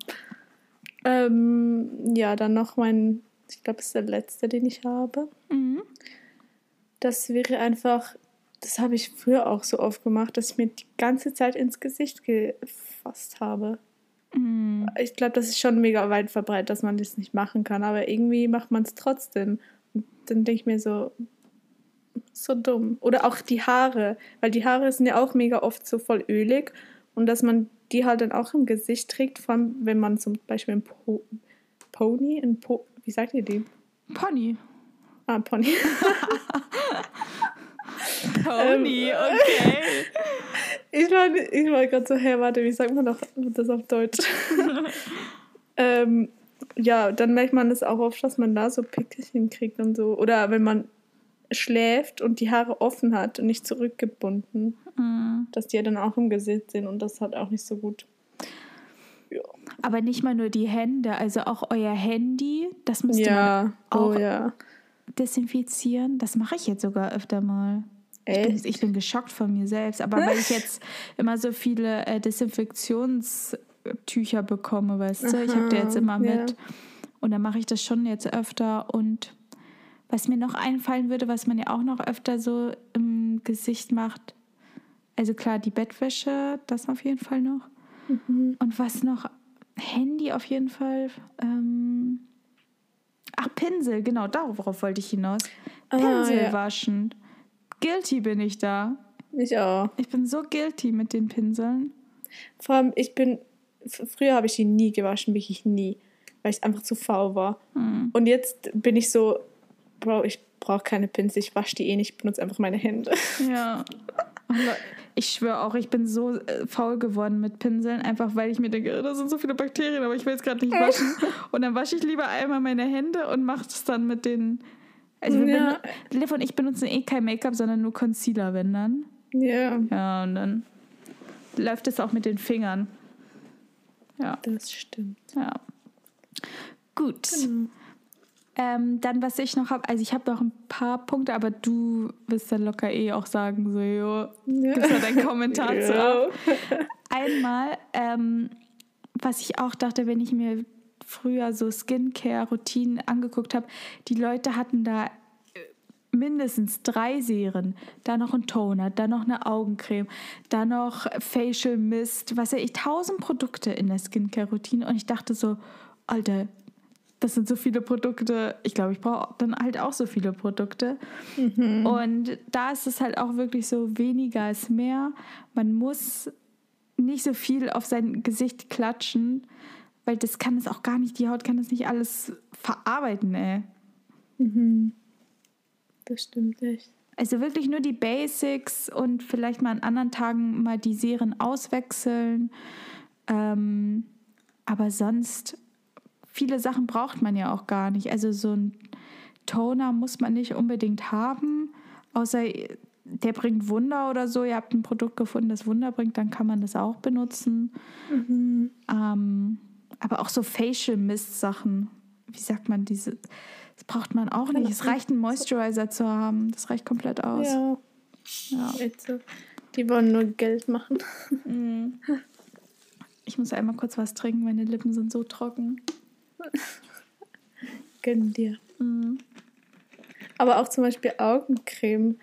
Ähm, ja, dann noch mein, ich glaube, es ist der letzte, den ich habe. Mhm. Das wäre einfach das habe ich früher auch so oft gemacht, dass ich mir die ganze Zeit ins Gesicht gefasst habe. Mm. Ich glaube, das ist schon mega weit verbreitet, dass man das nicht machen kann, aber irgendwie macht man es trotzdem. Und dann denke ich mir so, so dumm. Oder auch die Haare, weil die Haare sind ja auch mega oft so voll ölig und dass man die halt dann auch im Gesicht trägt, vor allem wenn man zum Beispiel ein po Pony, ein po wie sagt ihr die? Pony. Ah, Pony. Pony, ähm, okay. Ich war, ich war gerade so, hey, warte, wie sagt man doch das auf Deutsch? ähm, ja, dann merkt man das auch oft, dass man da so Pickelchen kriegt und so. Oder wenn man schläft und die Haare offen hat und nicht zurückgebunden, mhm. dass die ja dann auch im Gesicht sind und das hat auch nicht so gut. Ja. Aber nicht mal nur die Hände, also auch euer Handy, das müsst ihr ja. auch oh, ja. desinfizieren. Das mache ich jetzt sogar öfter mal. Ich bin, ich bin, geschockt von mir selbst. Aber weil ich jetzt immer so viele äh, Desinfektionstücher bekomme, weißt du, ich habe die jetzt immer mit. Ja. Und dann mache ich das schon jetzt öfter. Und was mir noch einfallen würde, was man ja auch noch öfter so im Gesicht macht, also klar, die Bettwäsche, das auf jeden Fall noch. Mhm. Und was noch? Handy auf jeden Fall. Ähm Ach, Pinsel, genau, darauf wollte ich hinaus. Pinsel ah, ja. waschen. Guilty bin ich da. Ich auch. Ich bin so guilty mit den Pinseln. Vor allem, ich bin. Früher habe ich die nie gewaschen, wirklich nie. Weil ich einfach zu faul war. Hm. Und jetzt bin ich so, Bro, ich brauche keine Pinsel, ich wasche die eh nicht, ich benutze einfach meine Hände. Ja. Ich schwöre auch, ich bin so äh, faul geworden mit Pinseln, einfach weil ich mir denke, da sind so viele Bakterien, aber ich will es gerade nicht waschen. und dann wasche ich lieber einmal meine Hände und mache es dann mit den also ja. Liv und ich benutzen eh kein Make-up, sondern nur Concealer, wenn dann. Ja. Ja, und dann läuft es auch mit den Fingern. Ja. Das stimmt. Ja. Gut. Genau. Ähm, dann, was ich noch habe, also ich habe noch ein paar Punkte, aber du wirst dann locker eh auch sagen, so, jo, ja. gibst da deinen Kommentar ja. zu. Einmal, ähm, was ich auch dachte, wenn ich mir früher so Skincare-Routinen angeguckt habe, die Leute hatten da äh, mindestens drei Serien, da noch ein Toner, da noch eine Augencreme, da noch Facial Mist, was ja ich, tausend Produkte in der Skincare-Routine und ich dachte so, Alter, das sind so viele Produkte. Ich glaube, ich brauche dann halt auch so viele Produkte. Mhm. Und da ist es halt auch wirklich so, weniger ist mehr. Man muss nicht so viel auf sein Gesicht klatschen, weil das kann es auch gar nicht, die Haut kann das nicht alles verarbeiten, ey. Mhm. Das stimmt echt. Also wirklich nur die Basics und vielleicht mal an anderen Tagen mal die Serien auswechseln. Ähm, aber sonst, viele Sachen braucht man ja auch gar nicht. Also so ein Toner muss man nicht unbedingt haben. Außer der bringt Wunder oder so. Ihr habt ein Produkt gefunden, das Wunder bringt, dann kann man das auch benutzen. Mhm. Ähm, aber auch so Facial Mist Sachen. Wie sagt man diese? Das braucht man auch nicht. Es reicht, einen Moisturizer zu haben. Das reicht komplett aus. Ja. ja. Die wollen nur Geld machen. Mhm. Ich muss einmal kurz was trinken. Meine Lippen sind so trocken. Gönn dir. Mhm. Aber auch zum Beispiel Augencreme.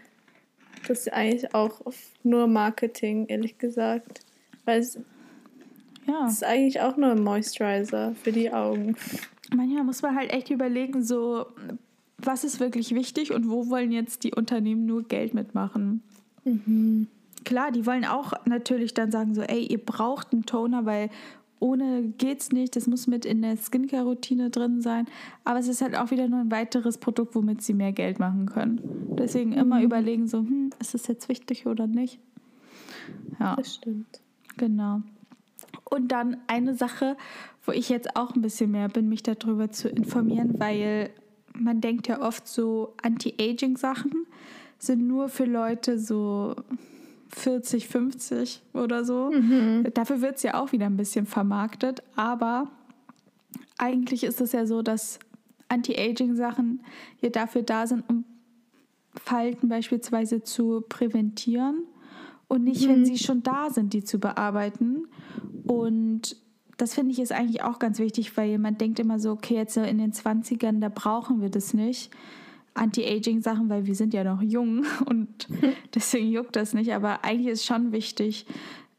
Das ist eigentlich auch nur Marketing, ehrlich gesagt. Weil es ja. ist eigentlich auch nur ein Moisturizer für die Augen. Manchmal muss man halt echt überlegen, so, was ist wirklich wichtig und wo wollen jetzt die Unternehmen nur Geld mitmachen. Mhm. Klar, die wollen auch natürlich dann sagen, so, ey, ihr braucht einen Toner, weil ohne geht's nicht. Das muss mit in der Skincare-Routine drin sein. Aber es ist halt auch wieder nur ein weiteres Produkt, womit sie mehr Geld machen können. Deswegen mhm. immer überlegen, so, hm, ist das jetzt wichtig oder nicht? Ja. Das stimmt. Genau. Und dann eine Sache, wo ich jetzt auch ein bisschen mehr bin, mich darüber zu informieren, weil man denkt ja oft so, Anti-Aging-Sachen sind nur für Leute so 40, 50 oder so. Mhm. Dafür wird es ja auch wieder ein bisschen vermarktet. Aber eigentlich ist es ja so, dass Anti-Aging-Sachen ja dafür da sind, um Falten beispielsweise zu präventieren und nicht, mhm. wenn sie schon da sind, die zu bearbeiten. Und das finde ich ist eigentlich auch ganz wichtig, weil jemand denkt immer so, okay, jetzt in den 20ern, da brauchen wir das nicht. Anti-Aging-Sachen, weil wir sind ja noch jung und deswegen juckt das nicht. Aber eigentlich ist schon wichtig,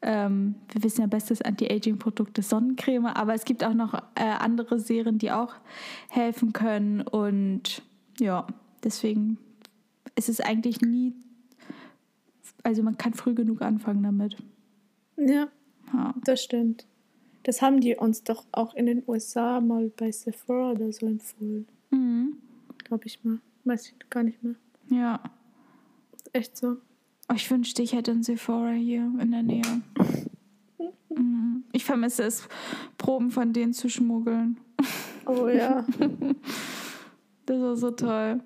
ähm, wir wissen ja, bestes Anti-Aging-Produkt ist Sonnencreme, aber es gibt auch noch äh, andere Serien, die auch helfen können. Und ja, deswegen ist es eigentlich nie, also man kann früh genug anfangen damit. Ja, ja. das stimmt. Das haben die uns doch auch in den USA mal bei Sephora oder so empfohlen. Mhm. Glaube ich mal. Weiß ich gar nicht mehr. Ja. Ist echt so. Oh, ich wünschte, ich hätte ein Sephora hier in der Nähe. Mhm. Ich vermisse es, Proben von denen zu schmuggeln. Oh ja. das war so toll.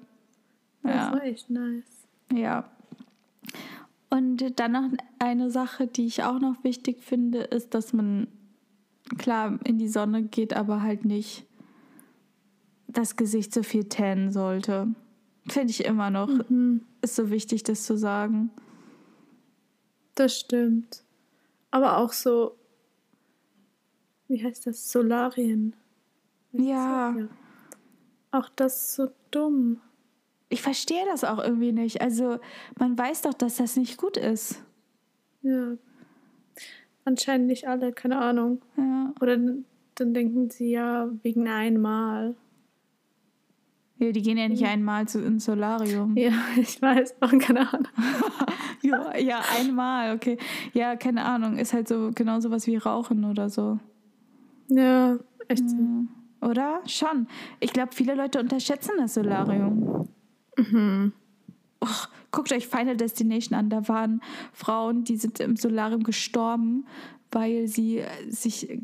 Das ja. war echt nice. Ja. Und dann noch eine Sache, die ich auch noch wichtig finde, ist, dass man klar in die Sonne geht, aber halt nicht das Gesicht so viel tänen sollte. Finde ich immer noch. Mhm. Ist so wichtig, das zu sagen. Das stimmt. Aber auch so, wie heißt das? Solarien. Ja. ja. Auch das ist so dumm. Ich verstehe das auch irgendwie nicht. Also, man weiß doch, dass das nicht gut ist. Ja. Anscheinend nicht alle, keine Ahnung. Ja. Oder dann denken sie ja wegen einmal. Ja, die gehen ja nicht einmal zu, ins Solarium. Ja, ich weiß, auch keine Ahnung. ja, ja, einmal, okay. Ja, keine Ahnung. Ist halt so genau sowas wie Rauchen oder so. Ja, echt so. Oder? Schon. Ich glaube, viele Leute unterschätzen das Solarium. Mhm. Och, guckt euch Final Destination an. Da waren Frauen, die sind im Solarium gestorben, weil sie sich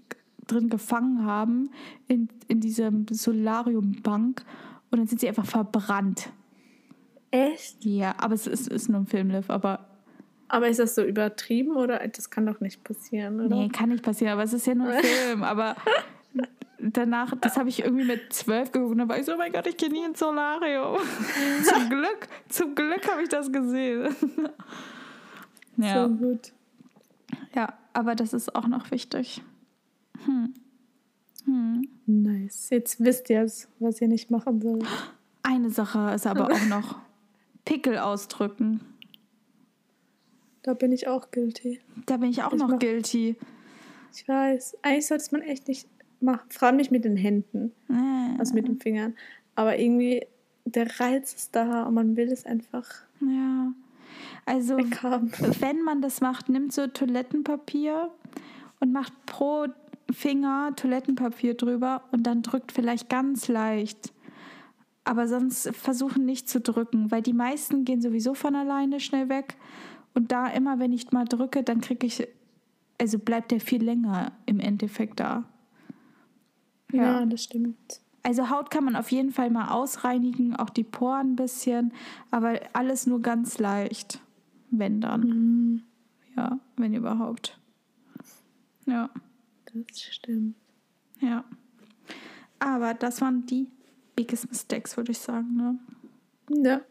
drin gefangen haben in, in diesem Solariumbank und dann sind sie einfach verbrannt. Echt? Ja, aber es ist, ist nur ein Filmlift, aber. Aber ist das so übertrieben oder das kann doch nicht passieren, oder? Nee, kann nicht passieren, aber es ist ja nur ein Film. Aber danach, das habe ich irgendwie mit zwölf geguckt und dann war ich so, oh mein Gott, ich gehe nie ins Solarium. zum Glück, zum Glück habe ich das gesehen. ja. So gut. Ja, aber das ist auch noch wichtig. Hm. Hm. Nice. Jetzt wisst ihr es, was ihr nicht machen sollt. Eine Sache ist aber auch noch Pickel ausdrücken. Da bin ich auch guilty. Da bin ich auch ich noch mach, guilty. Ich weiß. Eigentlich sollte man echt nicht machen. Vor allem nicht mit den Händen. Äh. Also mit den Fingern. Aber irgendwie, der Reiz ist da und man will es einfach. Ja. Also, weghaben. wenn man das macht, nimmt so Toilettenpapier und macht pro Finger Toilettenpapier drüber und dann drückt vielleicht ganz leicht. Aber sonst versuchen nicht zu drücken, weil die meisten gehen sowieso von alleine schnell weg. Und da immer, wenn ich mal drücke, dann kriege ich, also bleibt der viel länger im Endeffekt da. Ja, ja das stimmt. also Haut kann man auf jeden Fall mal ausreinigen, auch die Poren ein bisschen, aber alles nur ganz leicht, wenn dann. Mhm. Ja, wenn überhaupt. Ja. Das stimmt. Ja. Aber das waren die biggest mistakes, würde ich sagen, ne? Ja.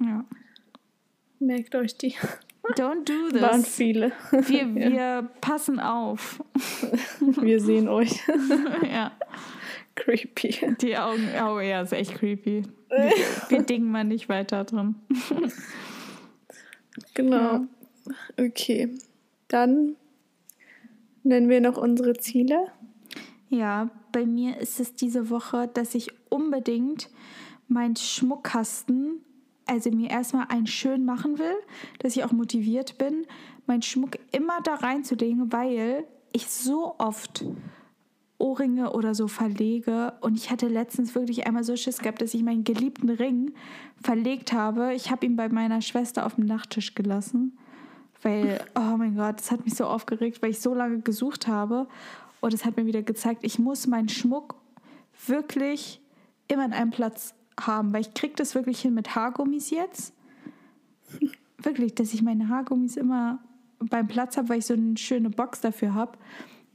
Ja. Merkt euch die. Don't do this. Waren viele. Wir, ja. wir passen auf. Wir sehen euch. ja. Creepy. Die Augen, oh ja, ist echt creepy. Wir, wir dingen mal nicht weiter drin. genau. Ja. Okay. Dann nennen wir noch unsere Ziele. Ja, bei mir ist es diese Woche, dass ich unbedingt meinen Schmuckkasten, also mir erstmal einen schön machen will, dass ich auch motiviert bin, meinen Schmuck immer da reinzulegen, weil ich so oft Ohrringe oder so verlege. Und ich hatte letztens wirklich einmal so Schiss gehabt, dass ich meinen geliebten Ring verlegt habe. Ich habe ihn bei meiner Schwester auf dem Nachttisch gelassen. Weil, oh mein Gott, das hat mich so aufgeregt, weil ich so lange gesucht habe. Und es hat mir wieder gezeigt, ich muss meinen Schmuck wirklich immer an einem Platz haben, weil ich kriege das wirklich hin mit Haargummis jetzt. wirklich, dass ich meine Haargummis immer beim Platz habe, weil ich so eine schöne Box dafür habe.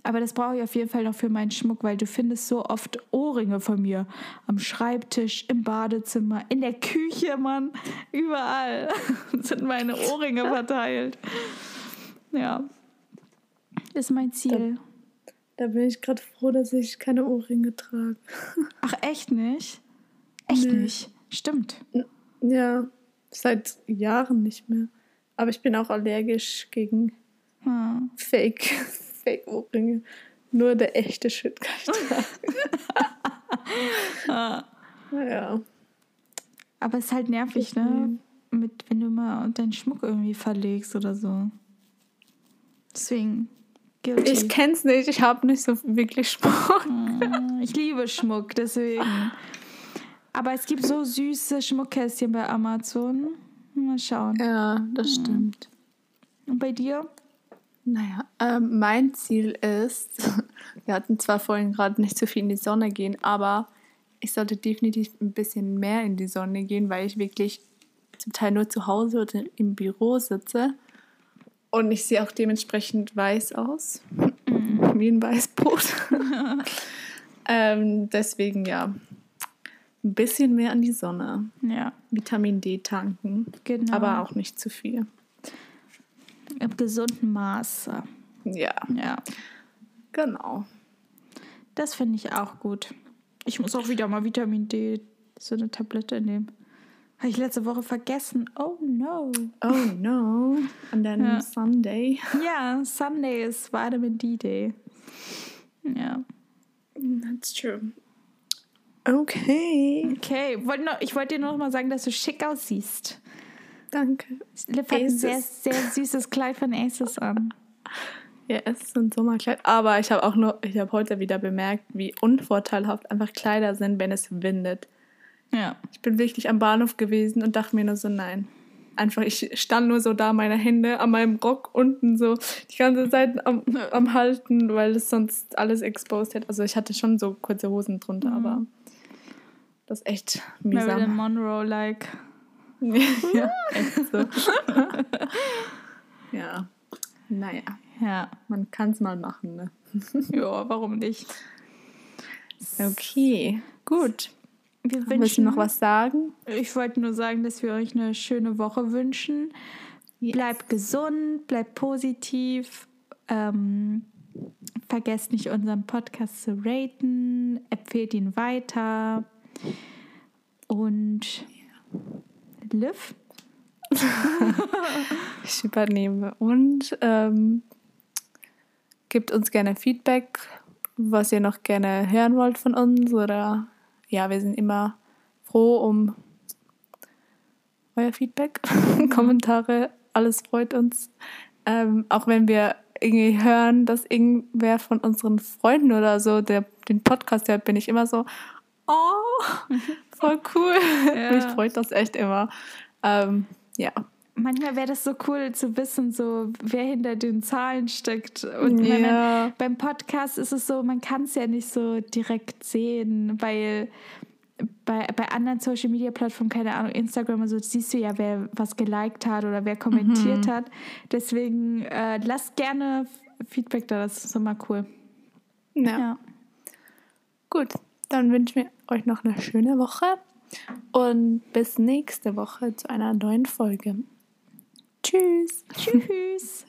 Aber das brauche ich auf jeden Fall noch für meinen Schmuck, weil du findest so oft Ohrringe von mir. Am Schreibtisch, im Badezimmer, in der Küche, Mann. Überall sind meine Ohrringe verteilt. Ja. Ist mein Ziel. Da, da bin ich gerade froh, dass ich keine Ohrringe trage. Ach, echt nicht? Echt nee. nicht? Stimmt. Ja, seit Jahren nicht mehr. Aber ich bin auch allergisch gegen hm. Fake Fake-Ohrringe. Nur der echte Shit kann ich tragen. naja. Aber es ist halt nervig, ne? Mit, wenn du mal deinen Schmuck irgendwie verlegst oder so. Deswegen. Guilty. Ich kenn's nicht, ich habe nicht so wirklich Schmuck. Hm, ich liebe Schmuck, deswegen. Aber es gibt so süße Schmuckkästchen bei Amazon. Mal schauen. Ja, das hm. stimmt. Und bei dir? Naja, ähm, mein Ziel ist, wir hatten zwar vorhin gerade nicht so viel in die Sonne gehen, aber ich sollte definitiv ein bisschen mehr in die Sonne gehen, weil ich wirklich zum Teil nur zu Hause oder im Büro sitze. Und ich sehe auch dementsprechend weiß aus. Mhm. Wie ein Weißbrot. ähm, deswegen ja. Ein bisschen mehr an die Sonne. Ja. Vitamin D tanken. Genau. Aber auch nicht zu viel. Im gesunden Maße. Ja. Ja. Genau. Das finde ich auch gut. Ich muss auch wieder mal Vitamin D, so eine Tablette nehmen. Habe ich letzte Woche vergessen. Oh no. Oh no. Und dann ja. Sunday. Ja, Sunday ist Vitamin D Day. Ja. That's true. Okay. Okay. Ich wollte dir noch mal sagen, dass du schick aussiehst. Danke. Liv hat ein sehr, sehr süßes Kleid von Aces an. Ja, es ist ein Sommerkleid. Aber ich habe auch nur, ich habe heute wieder bemerkt, wie unvorteilhaft einfach Kleider sind, wenn es windet. Ja. Ich bin wirklich am Bahnhof gewesen und dachte mir nur so, nein. Einfach, ich stand nur so da, meine Hände an meinem Rock unten so die ganze Zeit am, am Halten, weil es sonst alles exposed hätte. Also ich hatte schon so kurze Hosen drunter, mhm. aber das ist echt mühsam. Marilyn Monroe-like. ja, echt so. ja, naja. Ja. Man kann es mal machen, ne? ja, warum nicht? Okay, gut. Wir wünschen, Willst du noch was sagen? Ich wollte nur sagen, dass wir euch eine schöne Woche wünschen. Yes. Bleibt gesund, bleibt positiv. Ähm, vergesst nicht, unseren Podcast zu raten. Empfehlt ihn weiter. Und Liv. ich übernehme. Und ähm, gebt uns gerne Feedback, was ihr noch gerne hören wollt von uns. Oder ja, wir sind immer froh um euer Feedback, Kommentare, alles freut uns. Ähm, auch wenn wir irgendwie hören, dass irgendwer von unseren Freunden oder so der, den Podcast hört, bin ich immer so, oh, voll cool. Ja. Mich freut das echt immer. Ähm, ja, manchmal wäre das so cool zu wissen, so wer hinter den Zahlen steckt. Und ja. man, beim Podcast ist es so, man kann es ja nicht so direkt sehen, weil bei, bei anderen Social Media Plattformen, keine Ahnung, Instagram und so, siehst du ja, wer was geliked hat oder wer kommentiert mhm. hat. Deswegen äh, lasst gerne Feedback da, das ist immer cool. Ja. ja. Gut, dann wünschen wir euch noch eine schöne Woche und bis nächste Woche zu einer neuen Folge. Tschüss. Tschüss.